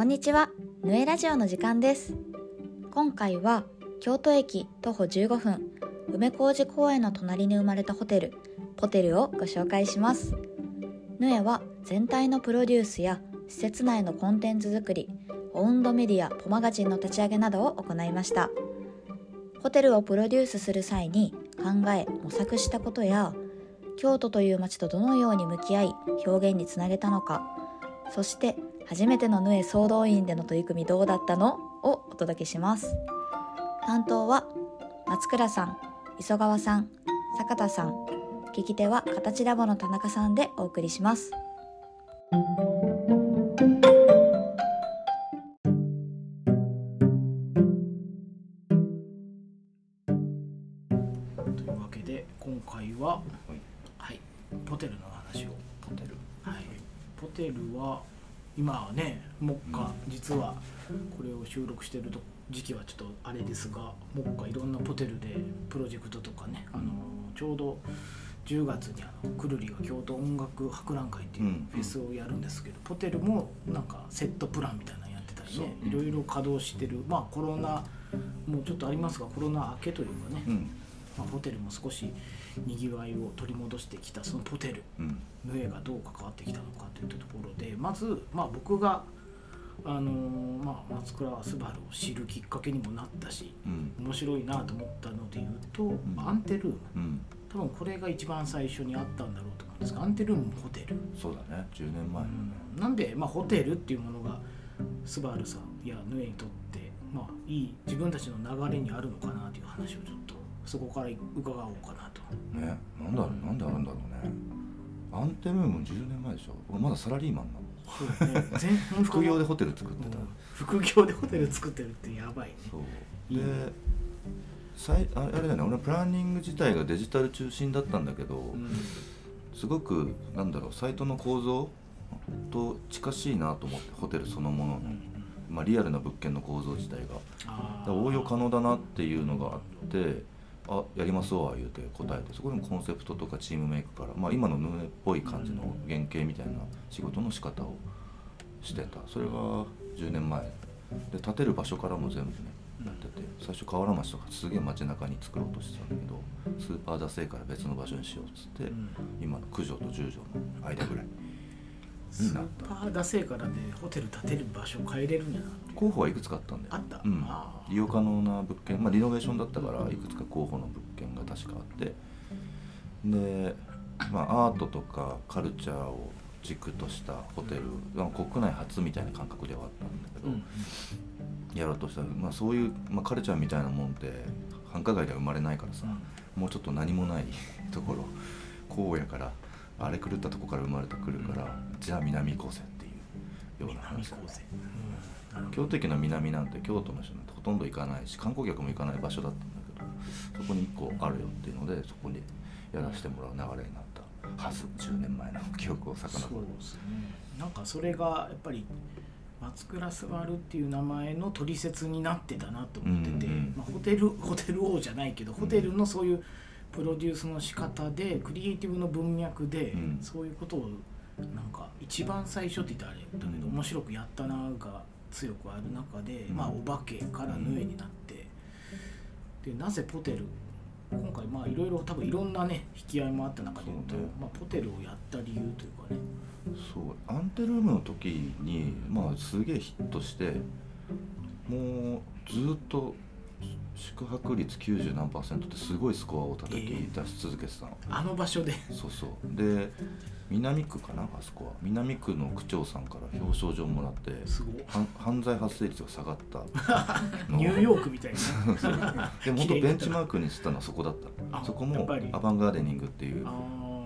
こんにちは、ぬえラジオの時間です。今回は京都駅徒歩15分、梅小路公園の隣に生まれたホテル、ポテルをご紹介します。ヌエは全体のプロデュースや施設内のコンテンツ作り、オウンドメディア、ポマガジンの立ち上げなどを行いました。ホテルをプロデュースする際に考え、模索したことや、京都という街とどのように向き合い表現につなげたのかそして初めてのヌエ総動員での取り組みどうだったの？をお届けします。担当は松倉さん磯川さん坂田さん。聞き手は形ラボの田中さんでお送りします。というわけで今回は、はい、ポテルの話を。ポテル。はい、ポテルは今はね目下実はこれを収録してると時期はちょっとあれですが目下いろんなポテルでプロジェクトとかねあのちょうど10月にあのくるりが京都音楽博覧会っていううん。フェスをやるんですけど、ポテルもなんかセットプランみたいなのやってたりねいろいろ稼働してる。まあコロナもうちょっとありますがコロナ明けというかね、うん。まあ、ホテルも少しにぎわいを取り戻してきたそのポテルうん。ヌエがどう関わってきたのかといったところでまず、まあ、僕が、あのーまあ、松倉昴を知るきっかけにもなったしうん。面白いなと思ったので言うと、ん。アンテルーム。うん。多分これが一番最初にあったんだろうと思うんですがアンテルームもホテル、そうだね。10年前のね。うん。なんで、まあ、ホテルっていうものがスバルさんやヌエにとって、まあ、いい自分たちの流れにあるのかなという話をちょっとそこから伺おうかなと。ねなんだろうなんであるんだろうね。アンテルーム10年前でしょ。俺まだサラリーマンなの。そうね。全 副業でホテル作ってた。うん。副業でホテル作ってるってやばいね。そう。でさいあれだよね。俺のプランニング自体がデジタル中心だったんだけど、うん。すごくなんだろうサイトの構造と近しいなと思ってホテルそのものの、まあ、リアルな物件の構造自体が。応用可能だなっていうのがあってあやりますわ言うて答えてそこでもコンセプトとかチームメイクから、まあ、今のヌエっぽい感じの原型みたいな仕事の仕方をしてた。それが10年前。で建てる場所からも全部ねやってて最初河原町とかすげえ街中に作ろうとしてたんだけどスーパーダセーから別の場所にしようっつって、うん。今の九条と十条の間ぐらいスーパーダセーからでホテル建てる場所変えれるんやな候補はいくつかあった。ん。だよあったうん利用可能な物件、まあ、リノベーションだったからいくつか候補の物件が確かあって。で、まあ、アートとかカルチャーを軸としたホテル、まあ国内初みたいな感覚ではあったんだけど、うん。やろうとした。ら、まあ、そういう、まあ、カルチャーみたいなもんって繁華街では生まれないからさ、もうちょっと何もない ところ。荒野から荒れ狂ったとこから生まれてくるから、じゃあ南行こうぜっていうような話南高生うんなるほど京都駅の南なんて京都の人なんてほとんど行かないし観光客も行かない場所だったんだけどそこに1個あるよっていうのでそこにやらせてもらう流れになったはず。10年前の記憶を遡そうるですね。なんかそれがやっぱり松倉スバルっていう名前の取説になってたなと思ってて、うんうん。まあ、ホテルホテル王じゃないけどホテルのそういうプロデュースの仕方でクリエイティブの文脈でうん。そういうことをなんか一番最初って言ったらあれだけどうん。面白くやったなが強くある中で、うん。まあお化けからヌエになってでなぜポテル今回まあいろいろ多分いろんなね引き合いもあった中で言うとね。まあ、ポテルをやった理由というかね。そう。アンテルームの時にまあすげえヒットしてもうずっと宿泊率90何パーセントってすごいスコアを叩き出し続けてたの、あの場所で。そうそう。で南区かな？あそこは。南区の区長さんから表彰状もらって犯罪発生率が下がった。のニューヨークみたいな。でも本当ベンチマークにしたのはそこだったあそこもアバンガーデニングっていうあ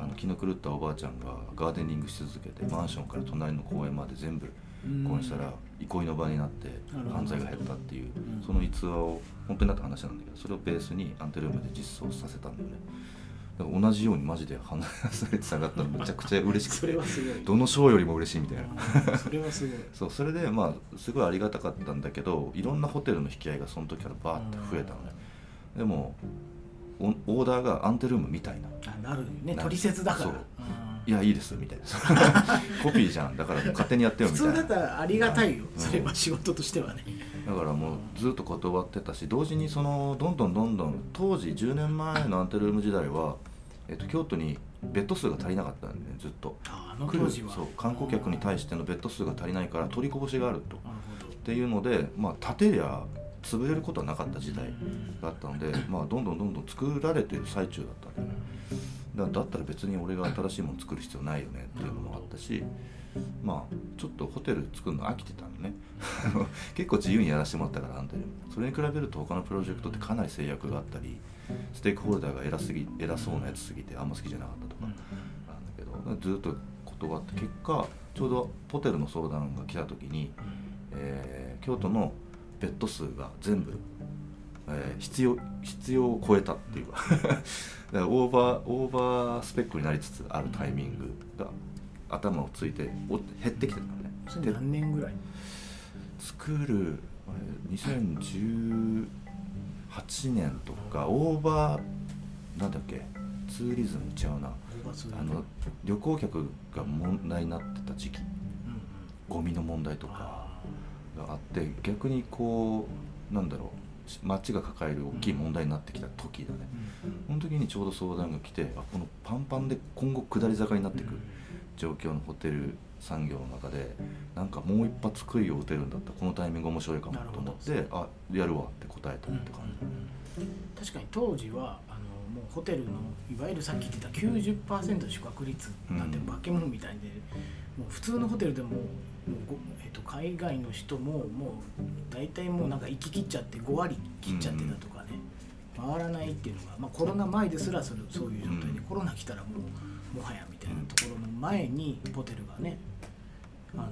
あの気の狂ったおばあちゃんがガーデニングし続けてマンションから隣の公園まで全部ー公園したら憩いの場になって犯罪が減ったっていううん。その逸話を本当になった話なんだけどそれをベースにアンテルームで実装させたんだよね。だから同じようにマジで犯罪発生率下がったのめちゃくちゃ嬉しく そてどの賞よりも嬉しいみたいな。それはすごい。そうそれでまあすごいありがたかったんだけどいろんなホテルの引き合いがその時からバーって増えたのね。でもオオーダーがアンテルームみたいな。あなるよね。取説だから。そう。あいやいいです」みたいな。コピーじゃん。だから勝手にやってよ普みたいな。通だったらありがたいよ、うん。それは仕事としてはね。だからもうずっと断ってたし同時にそのどんどんどんどん当時10年前のアンテルーム時代は、えっと、京都にベッド数が足りなかったんで、ね、ずっと。ああの当時は。そう観光客に対してのベッド数が足りないから取りこぼしがあると。っていうのでまあ建てりゃ潰れることはなかった時代があったので、まあ、どんどんどんどん作られてる最中だったんでだだったら別に俺が新しいもの作る必要ないよねっていうのもあったしまあちょっとホテル作るの飽きてたのね。結構自由にやらせてもらったからあんたにもそれに比べると他のプロジェクトってかなり制約があったりステークホルダーが偉すぎ偉そうなやつすぎてあんま好きじゃなかったとかなんだけどずっと断って結果ちょうどホテルの相談が来た時に、えー京都のベッド数が全部、えー必要必要を超えたっていうか。だからオーバーオーバースペックになりつつあるタイミングが頭をついてお減ってきてたのね。それで何年ぐらい？作るえー2018年とかオーバーなんだっけ？ツーリズムちゃうな。5月あの旅行客が問題になってた時期。うんうん。ゴミの問題とかあがあって逆にこうなんだろう街が抱える大きい問題になってきた時だね。その時にちょうど相談が来てあこのパンパンで今後下り坂になっていく状況のホテル産業の中でなんかもう一発杭を打てるんだった。らこのタイミング面白いかもと思ってあやるわって答えたって感じ、確かに当時はあのもうホテルのいわゆるさっき言ってた90%宿泊率なんてうん。化け物みたいで、もう普通のホテルでもえっと、海外の人ももう大体もうなんか行き切っちゃって5割切っちゃってたとかね、回らないっていうのが、まあ、コロナ前ですらそれそういう状態で、うん。コロナ来たらもうもはやみたいなところの前にホテルがねあの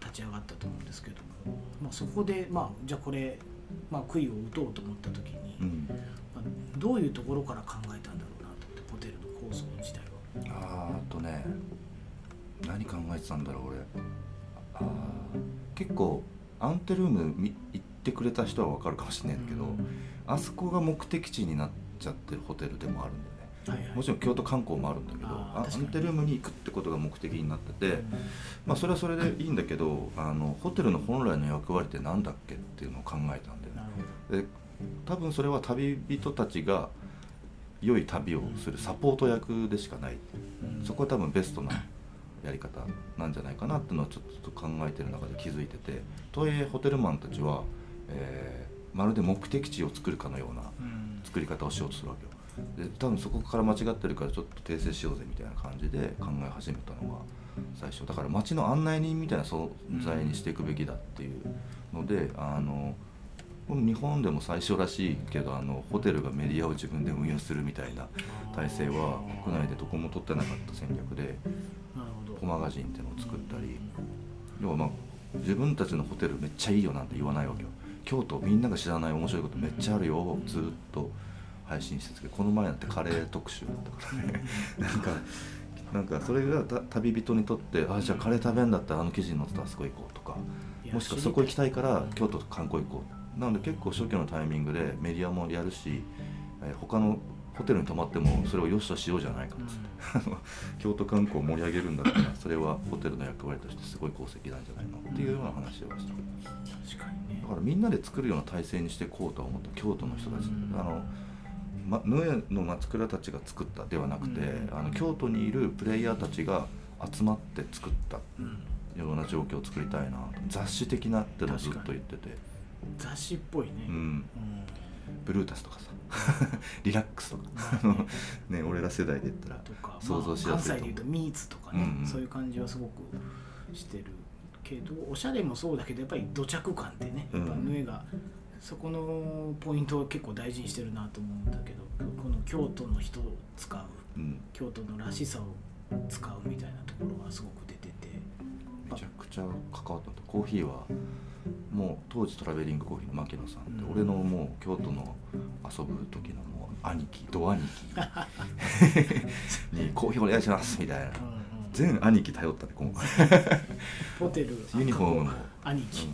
立ち上がったと思うんですけども、まあ、そこで、まあ、じゃあこれ、まあ、杭を打とうと思った時に、うん。まあどういうところから考えたんだろうなと思ってホテルの構想自体は。あーあとね何考えてたんだろう俺結構アンテルームみ行ってくれた人は分かるかもしれないんだけど、あそこが目的地になっちゃってるホテルでもあるんだよね。はいはい。もちろん京都観光もあるんだけどアンテルームに行くってことが目的になってて、うんまあ、それはそれでいいんだけどあのホテルの本来の役割って何だっけっていうのを考えたんだよね。で多分それは旅人たちが良い旅をするサポート役でしかない。そこは多分ベストなやり方なんじゃないかなっていうのはちょっと考えてる中で気づいててとはいえホテルマンたちは、えーまるで目的地を作るかのようなうん。作り方をしようとするわけよ。で多分そこから間違ってるからちょっと訂正しようぜみたいな感じで考え始めたのが最初。だから街の案内人みたいな存在にしていくべきだっていうのであの日本でも最初らしいけどあのホテルがメディアを自分で運営するみたいな体制は国内でどこも取ってなかった戦略でコマガジンっていうのを作ったり要はまあ自分たちのホテルめっちゃいいよなんて言わないわけよ。京都みんなが知らない面白いことめっちゃあるよをずっと配信してたけどこの前なんてカレー特集だったからね。なんかなんかそれがた旅人にとってあじゃあカレー食べんだったらあの記事に載ってたらあそこ行こうとかもしくはそこ行きたいからうん京都観光行こう。なので結構初期のタイミングでメディアもやるし、えー他のホテルに泊まってもそれを良しとしようじゃないかっつって、京都観光を盛り上げるんだったらそれはホテルの役割としてすごい功績なんじゃないのっていうような話をした。確かにね。だからみんなで作るような体制にしていこうとは思った京都の人たち、うん。あのま、ヌエの松倉たちが作ったではなくて、うん。あの京都にいるプレイヤーたちが集まって作ったうん。ような状況を作りたいな雑誌的なってのをずっと言ってて、雑誌っぽいね。うん、うんブルータスとかさ リラックスとか。まあねね俺ら世代で言ったらとか想像しやすいと思う。まあ関西でいうとミーツとかね、うんうん。そういう感じはすごくしてるけどおしゃれもそうだけどやっぱり土着感ってねやっぱうんヌエがそこのポイントを結構大事にしてるなと思うんだけどこの京都の人を使ううん。京都のらしさを使うみたいなところがすごく出ててめちゃくちゃ関わったとコーヒーはもう当時トラベリングコーヒーの牧野さんって、うん。俺のもう京都の遊ぶ時のもう兄貴ド兄貴。に「コーヒーお願いします」みたいな。うんうん全兄貴頼ったね今回 ホテルユニフォームも。兄貴、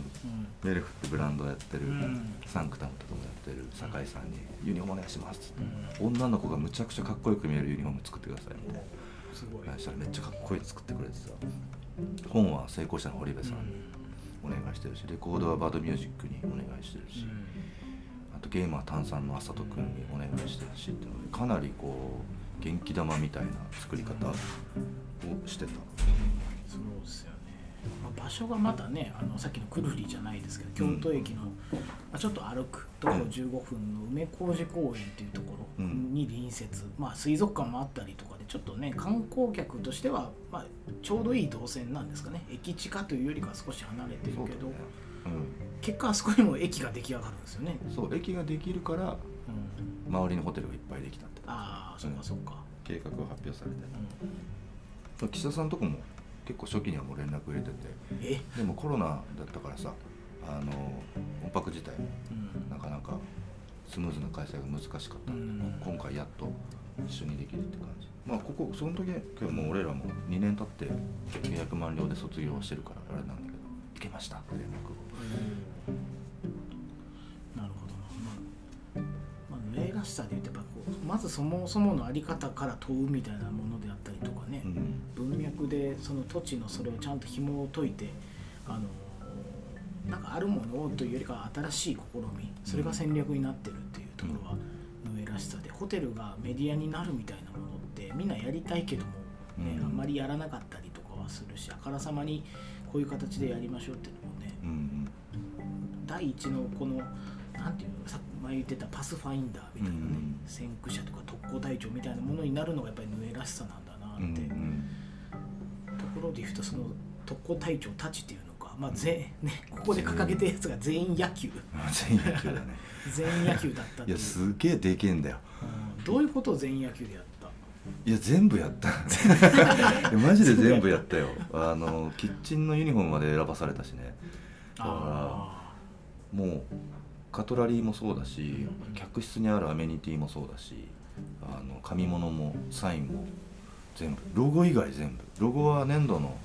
メルフってブランドやってる、うん。サンクタムとかもやってる酒井さんに「ユニフォームお願いします」って。うん。女の子がむちゃくちゃかっこよく見えるユニフォーム作ってくださいみたいなすごい。したらめっちゃかっこいいの作ってくれてさ本は成功者の堀部さん。にお願いしてるしレコードはバードミュージックにお願いしてるし、あとゲームは炭酸の朝人君にお願いしてるしっていうのでかなりこう元気玉みたいな作り方をしてた。そうですよ場所がまたねあのさっきのくるりじゃないですけど京都駅の、まあ、ちょっと歩くところ15分の梅小路公園っていうところに隣接、まあ、水族館もあったりとかでちょっとね観光客としては、まあ、ちょうどいい動線なんですかね。駅地下というよりかは少し離れてるけど、ね。うん、結果あそこにも駅が出来上がるんですよね。そう駅ができるからうん。周りのホテルがいっぱいできたって。ああそっかそっか、計画が発表されて。うん。岸田さんとこも結構初期にはもう連絡入れてて。え、でもコロナだったからさあの音泊自体うん。なかなかスムーズな開催が難しかった、うん。今回やっと一緒にできるって感じ。まあここその時はもう俺らも2年経って契約満了で卒業してるからあれなんだけど行けましたって連絡をらしさで言うとやっぱこうまずそもそもの在り方から問うみたいなものであったりとかね、うん。文脈でその土地のそれをちゃんと紐を解いてあのなんかあるものをというよりかは新しい試み。それが戦略になってるっていうところは上らしさで。ホテルがメディアになるみたいなものってみんなやりたいけども、ねうん。あんまりやらなかったりとかはするしあからさまにこういう形でやりましょうっていうのもね。うん。第一のこのなんていうのさ前言ってたパスファインダーみたいなね、うん。先駆者とか特攻隊長みたいなものになるのがやっぱりヌエらしさなんだなうんうん。って、ところで言うとその特攻隊長たちっていうのか、まあぜね、ここで掲げてるやつが全員野球。全員野球だね。全員野球だったっていやすげえでけえんだよ。うん。どういうことを全員野球でやった？いや全部やった。いやマジで全部やったよ。あのキッチンのユニフォームまで選ばされたしね。だからあもうカトラリーもそうだしうん客室にあるアメニティもそうだしあの紙物もサインも全部。ロゴ以外全部。ロゴは粘土の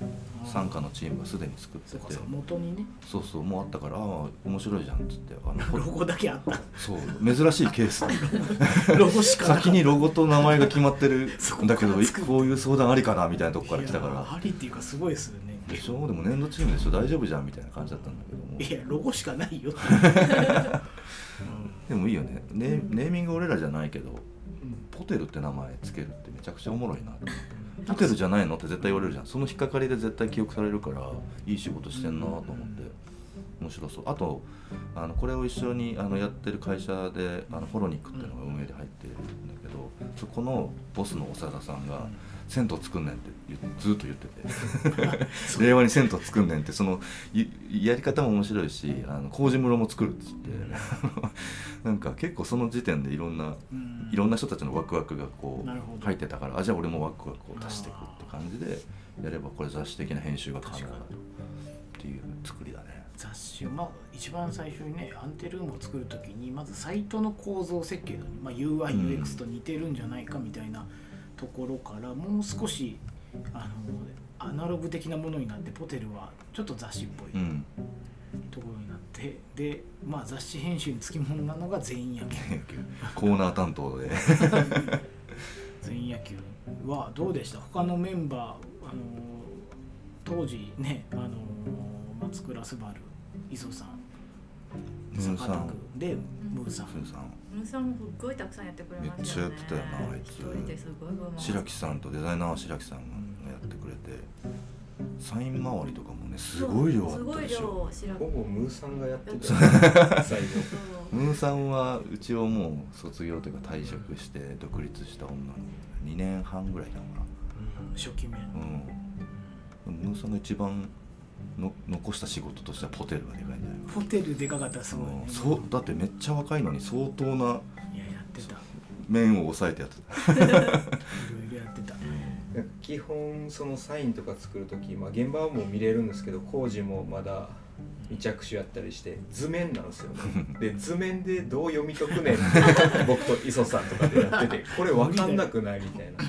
傘下のチームがすでに作ってて。元にね。そうそうもうあったからああ面白いじゃんっつって。あの ロゴだけあった。そう珍しいケース。ロゴしか先にロゴと名前が決まってる。んだけどこういう相談ありかなみたいなとこから来たから。ありっていうかすごいですよね。でしょでも粘土チームでしょ。大丈夫じゃんみたいな感じだったんだけどもいやロゴしかないよ、でもいいよね。ネネーミング俺らじゃないけどうん。ポテルって名前つけるってめちゃくちゃおもろいな。ってうん。ポテルじゃないのって絶対言われるじゃん。その引っかかりで絶対記憶されるからいい仕事してんなと思って。面白そう。あとあのこれを一緒にあのやってる会社であのフォロニックっていうのが運営で入ってるんだけどそこのボスの長田さんが「銭湯作んねん」ってずっと言ってて。令和に銭湯作んねんってそのいやり方も面白いしあの麹室も作るっつって。なんか結構その時点でいろんなうん。いろんな人たちのワクワクがこう入ってたからあじゃあ俺もワクワクを足していくって感じでやればこれ雑誌的な編集が可能だと。っていう作りだね。雑誌まあ一番最初にねアンテルームを作る時にまずサイトの構造設計の、まあ、UIUX と似てるんじゃないかみたいなところからもう少しあのアナログ的なものになってポテルはちょっと雑誌っぽいうん。ところになって、で、まあ、雑誌編集につきものなのが全員野球コーナー担当で。全員野球はどうでした？他のメンバー、あの当時ね、あの松倉昴磯さん坂田君でムーさんムーさんもすっごいたくさんやってくれましね。めっちゃやってたよなあいつ。一人ですごい上手い白木さんとデザイナー白木さんがやってくれてサイン回りとかもねすごい量あすごいったでしょ。量白ほぼムーさんがやってた ムーさんはうちをもう卒業というか退職して独立した女の子2年半ぐらいだかうん。初期面。らうん。ムーさんが一番の残した仕事としてはポテルがでかいんじゃないかホテルでかかったらすごいね。うん。そうだってめっちゃ若いのに相当ないややってた。い面を抑えてやってた。ろいろやってた。基本そのサインとか作る時、まあ、現場はもう見れるんですけど工事もまだ未着手やったりして図面なんですよ。ねで 図面でどう読み解くねんって僕と磯さんとかでやっててこれ分かんなくないみたいな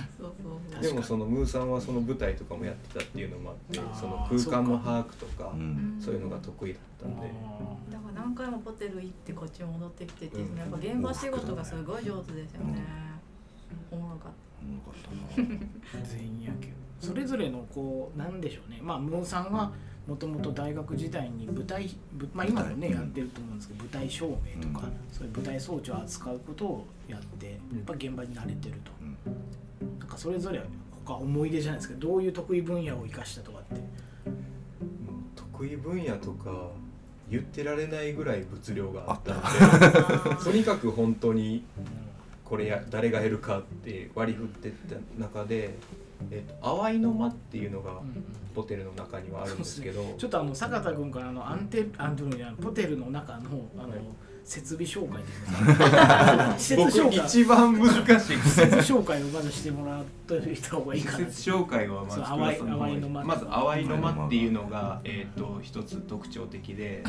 でもそのムーさんはその舞台とかもやってたっていうのもあってその空間の把握とかうん。そういうのが得意だったんで。だから何回もホテル行ってこっち戻ってきてっていうのやっぱ現場仕事がすごい上手ですよね、おもろかっおもろかったな。全員野球それぞれのこうなんでしょうね。まあムーさんはもともと大学時代に舞台、ぶまあ、今もねやってると思うんですけど舞台照明とか、うん。そういう舞台装置を扱うことをやってやっぱ現場に慣れてるとかそれぞれ他思い出じゃないですけどどういう得意分野を生かしたとかって。得意分野とか言ってられないぐらい物量があったんで。とにかく本当にこれや誰がやるかって割り振ってった中で、えっと淡いの間っていうのがうんうん。ホテルの中にはあるんですけど、ちょっとあの坂田君からあのアンテアンテルのポテルの中のあの、はい設備紹介施設紹僕介。一番難しい。施設紹介をまずしてもらっといた方がいいかな。施設紹介はまずまず淡いの間っていうのが、えー、と一つ特徴的で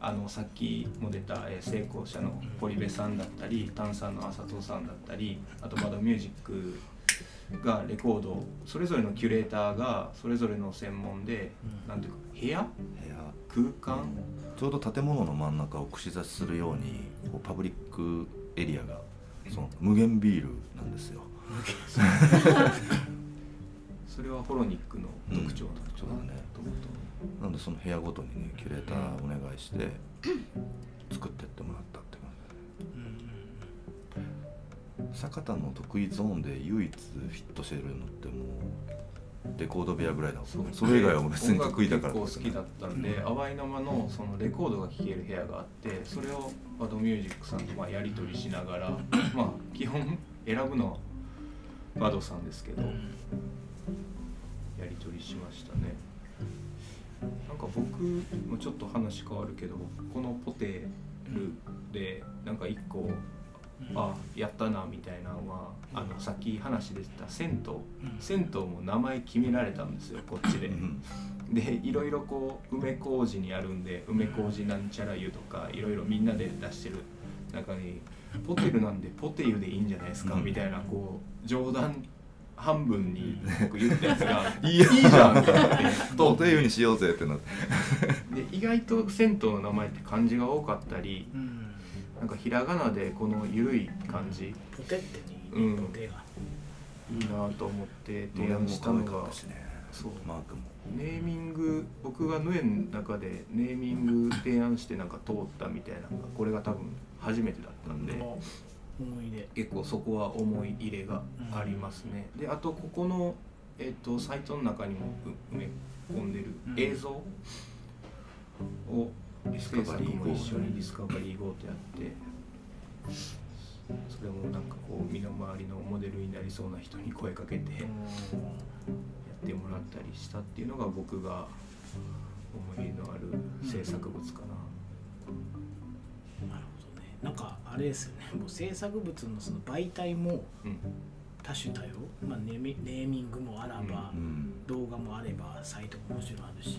あのさっきも出た、えー成功者の堀部さんだったり炭酸の浅戸さんだったりあとバドミュージックがレコードそれぞれのキュレーターがそれぞれの専門で、うん。なんていうか部屋？部屋空間？ちょうど建物の真ん中を串刺しするようにこうパブリックエリアがその無限ビールなんですよ。それはホロニックの特徴うだねと思うとなんでその部屋ごとにねキュレーターお願いして作ってってもらったって感うんうんじ坂田の得意ゾーンで唯一フィットしてるのってもうレコード部屋ぐらいだもんそれ以外は別に得意だから結構好きだったんで淡いの間のそのレコードが聴ける部屋があってそれをバドミュージックさんとまあやり取りしながら まあ基本選ぶのはバドさんですけどうん。やり取りしましたね。なんか僕もちょっと話変わるけどこのポテルでなんか一個うんあやったなみたいなのはあのさっき話出てた銭湯。うん。銭湯も名前決められたんですよこっちで。うんでいろいろこう梅小路にあるんで梅小路なんちゃら湯とかいろいろみんなで出してる中にポテルなんでポテ湯でいいんじゃないですかうん。みたいなこう冗談半分に僕言ったやつがい いや。いいじゃんってなって。どうというにしようぜってなって。で意外と銭湯の名前って漢字が多かったりうんなんかひらがなでこの緩い感じ。ポテってねうん。ポテがいいなと思って提案したのが。そう。マークも。ネーミング僕がヌエの中でネーミング提案してなんか通ったみたいなのがこれが多分初めてだったんでの思い出。結構そこは思い入れがありますね。であとここの、えっとサイトの中にもう埋め込んでるうん。映像をディスカバリーも一緒にディスカバリー GO とやってそれもなんかこう身の回りのモデルになりそうな人に声かけてやってもらったりしたっていうのが僕が思い入れのある制作物かな。なるほどね。なんかあれですよね。もう制作物のその媒体もうん。多種多様、まあ、ネーミネーミングもあらば、うん動画もあればサイトももちろんあるし、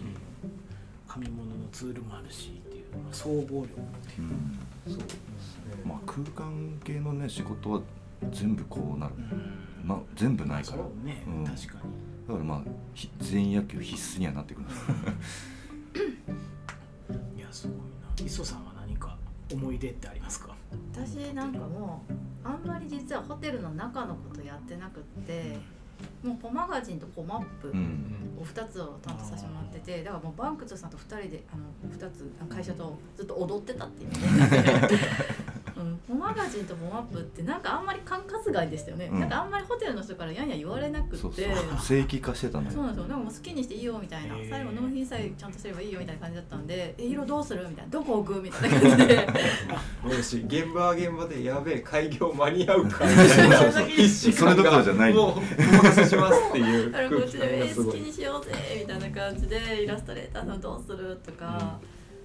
紙物のツールもあるしっていうまあ総合力っていう。う、ん。そうですね。まあ空間系のね仕事は全部こうなる。うん。まあ全部ないから。そうね、うん。確かに。だからまあひ全員野球必須にはなってくる。いやすごいな。磯さんは何か思い出ってありますか？私なんかもうあんまり実はホテルの中のことやってなくってもうポマガジンとポマップうん。お二つを担当させてもらっててだからもうバンクツさんと二人であの二つ会社とずっと踊ってたっていうね、うん、ポマガジンとポマップってなんかあんまり管轄外でしたよね、うん。なんかあんまりホテルの人からやんや言われなくって正規化してたのよ。そうなんですよ。なんかもう好きにしていいよみたいな。最後納品さえちゃんとすればいいよみたいな感じだったんで「え色どうする?」みたいな「どこ置く?」みたいな感じで。嬉しい現場は現場でやべえ開業間に合うかみたいなそれどころじゃない。もうお任せしますっていう空気っちで「え好き感がすごいにしようぜ」みたいな感じでイラストレーターさんどうするとか、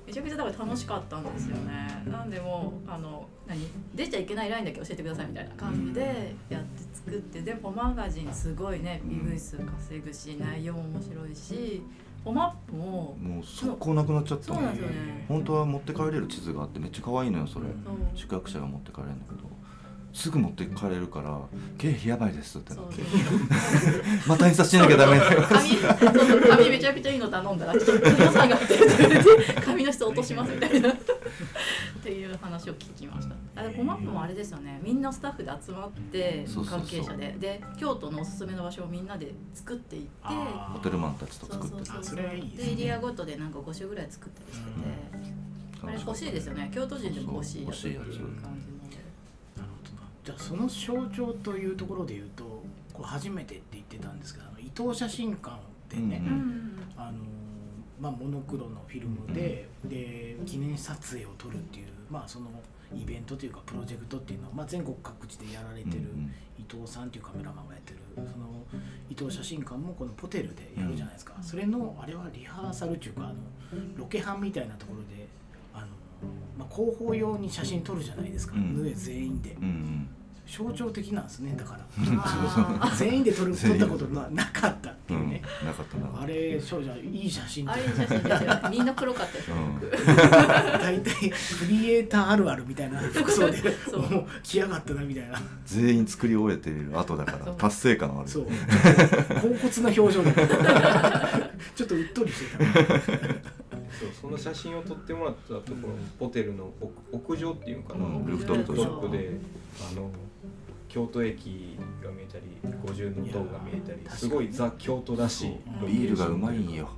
めちゃくちゃだから楽しかったんですよね。なんでもうあの何出ちゃいけないラインだけ教えてくださいみたいな感じでやって作ってでポマガジンすごいねビブ数稼ぐし内容も面白いしポマップももう速攻なくなっちゃったそうなんですよね。本当は持って帰れる地図があってめっちゃ可愛いのよそれ、宿泊者が持って帰れるんだけどすぐ持って帰れるから経費やばいですってなって。また印刷しなきゃダメだよ。紙そうそう紙めちゃくちゃいいの頼んだらちょっと予算が紙の質落としますみたいな。っていう話を聞きました。あでコマップもあれですよね。みんなスタッフで集まってそうそうそう関係者で。で京都のおすすめの場所をみんなで作っていってあホテルマンたちとそう作って。あそそうそうそう。れはいいですね。でエリアごとでなんか5種ぐらい作ったりしてて、あれ欲しいですよね。京都人でも欲しいやつ。っていう感じじゃあその象徴というところで言うとこれ初めてって言ってたんですけどあの伊藤写真館でね、うんうんあのまあ、モノクロのフィルムで,、で記念撮影を撮るっていう、まあ、そのイベントというかプロジェクトっていうのを、まあ、全国各地でやられてるうん伊藤さんっていうカメラマンがやってるその伊藤写真館もこのポテルでやるじゃないですか、それのあれはリハーサルっていうかあのロケハンみたいなところでまあ、広報用に写真撮るじゃないですか、うん。ヌエ全員で。うんうん。象徴的なんですねだから。あ全員で撮る撮ったことななかったっていうね、なかったな。かったあれ少女いい写真ーあれいい写真ですよみんな黒かったです大体クリエイターあるあるみたいな服装で。そう。もう来やがったなみたいな。全員作り終えている後だから達成感ある。そう。高骨な表情で。ちょっとうっとりしてたそうその写真を撮ってもらったところホテルの屋屋上っていうのかな、うんルーフトップルーフトップであの京都駅が見えたり五重の塔が見えたりすごいザ京都らしいビールがうまいんよ。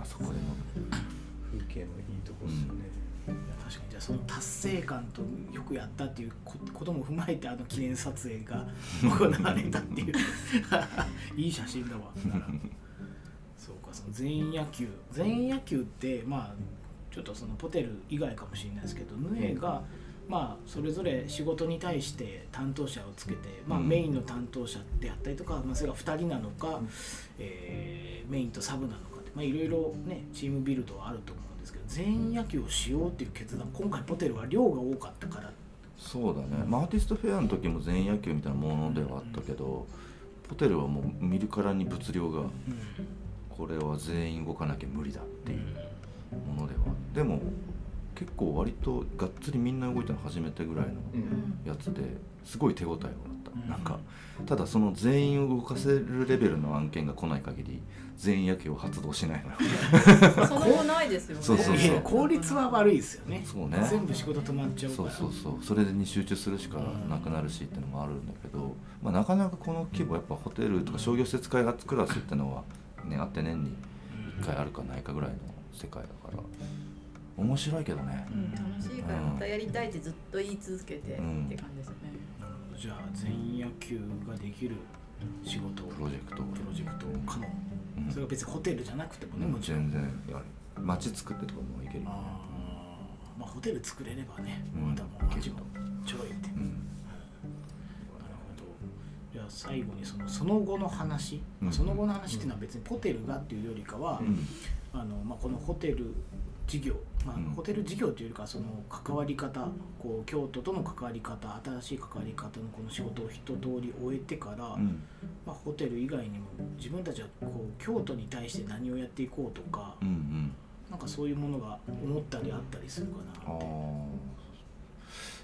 あそこで飲風景のいいとこですよね、いや確かに。じゃあその達成感とよくやったっていうこことも踏まえてあの記念撮影が行われたっていう。いい写真だわ その全員野球全員野球ってまあちょっとそのポテル以外かもしれないですけどヌエがまあそれぞれ仕事に対して担当者をつけて、まあ、うんメインの担当者であったりとか、まあ、それが2人なのか、えーメインとサブなのかいろいろねチームビルドはあると思うんですけど全員野球をしようっていう決断今回ポテルは量が多かったから。そうだね、まあ、アーティストフェアの時も全員野球みたいなものではあったけど、ホテルはもう見るからに物量がこれは全員動かなきゃ無理だっていうものではでも結構割とがっつりみんな動いたの初めてぐらいのうん。やつですごい手応えをもらった、うん。なんかただその全員を動かせるレベルの案件が来ない限り全員野球を発動しないのよ。その後ないですよね。そうそうそう。効率は悪いですよね。そうね。全部仕事止まっちゃうから。そうそうそう。それに集中するしかなくなるしっていうのもあるんだけど、まあ、なかなかこの規模やっぱホテルとか商業施設開発クラスってのはねあって年に1回あるかないかぐらいの世界だから。面白いけどね。うん楽しいからまたやりたいってずっと言い続けて、うん。って感じですよね。じゃあ全員野球ができる仕事プロジェクトプロジェクトかも、うん。それは別にホテルじゃなくてもね、もちろん。全然街作ってとかもいけるよ。ねあー。まあホテル作れればね、うん。またもう街もちょろいって、うんじゃあ最後にそのその後の話、うん。その後の話っていうのは別にホテルがっていうよりかは、うん。あのまあ、このホテル事業、まあうん。ホテル事業というよりかはその関わり方こう京都との関わり方新しい関わり方のこの仕事を一通り終えてから、うん。まあ、ホテル以外にも自分たちはこう京都に対して何をやっていこうとか、うんうん。なんかそういうものが思ったりあったりするかあなって。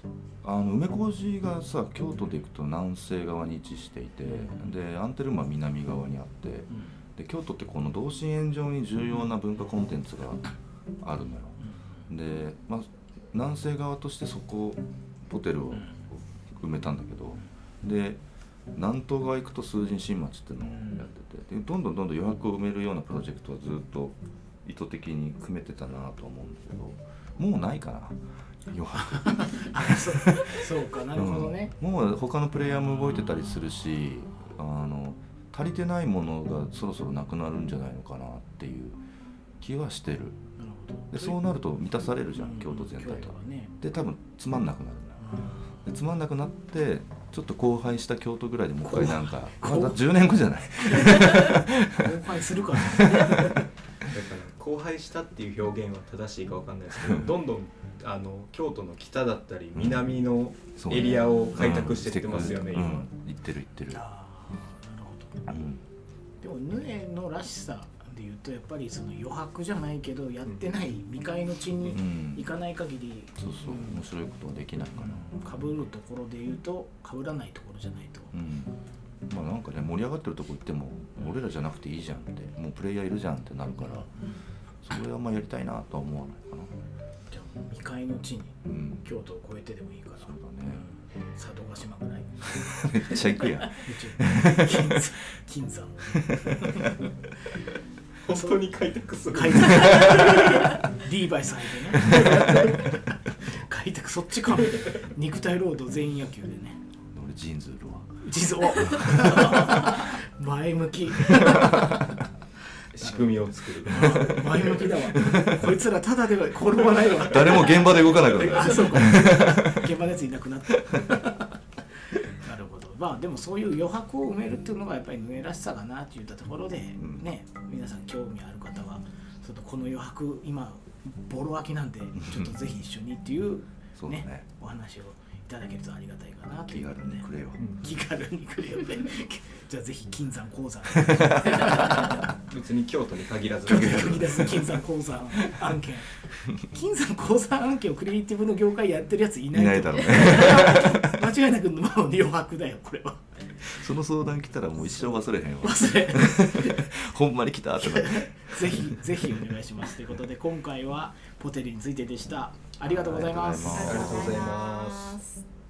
ーあの梅小路がさ京都で行くと南西側に位置していてでアンテルマは南側にあってで京都ってこの同心円状に重要な文化コンテンツがあるのよ。で、まあ、南西側としてそこホテルを埋めたんだけどで南東側行くと数人新町っていうのをやっててでどんどんどんどん余白を埋めるようなプロジェクトはずっと意図的に組めてたなと思うんだけどもうないかな余白あそうそうかなるほどね、うん。もう他のプレイヤーも動いてたりするしあの足りてないものがそろそろなくなるんじゃないのかなっていう気はしてる。なるほど。でそうなると満たされるじゃんうん京都全体がね。で多分つまんなくなる。でつまんなくなってちょっと荒廃した京都ぐらいでもう一回なんか まだ10年後じゃない。荒廃するからだから荒廃したっていう表現は正しいかわかんないですけどどんどんあの京都の北だったり南のエリアを開拓してってますよね、今、うん。うん。行ってる行ってる。あーなるほど。うん。でもヌエのらしさで言うとやっぱりその余白じゃないけどやってない未開の地にうん。行かない限りそうそう面白いことはできないかなかぶるところで言うとかぶらないところじゃないと。うん。まあなんかね盛り上がってるとこ行っても俺らじゃなくていいじゃんってもうプレイヤーいるじゃんってなるからそれはあんまやりたいなとは思わない未開の地にうん京都を越えてでもいいから。そうだね。うん。佐渡島ぐらい。めっちゃ行くやん。金山本当に開拓する。開拓。リーバイさんでね。開拓そっちか。肉体労働全員野球でね。俺ジーンズ売るわ。地蔵 前向き仕組みを作る。前向きだわ。こいつらただでは転ばないわ。誰も現場で動かなくなる。あそうか。現場のやついなくなった。なるほど。まあでもそういう余白を埋めるっていうのがやっぱりヌエらしさかなって言ったところで、ん。ね皆さん興味ある方はちょっとこの余白今ボロ空きなんでちょっとぜひ一緒にっていうそうだね。お話をいただけるとありがたいかなという。気軽にくれよ。気軽にくれよね。じゃあぜひ金山鉱山。別に京都に限らず。限らず金山鉱山案件。金山鉱山案件をクリエイティブの業界やってるやついないいないだろうね。間違いなくもう余白だよこれは その相談来たらもう一生忘れへんわ。忘れ ほんまに来たってなってぜひぜひお願いします。ということで今回はポテリについてでした。ありがとうございます。ありがとうございます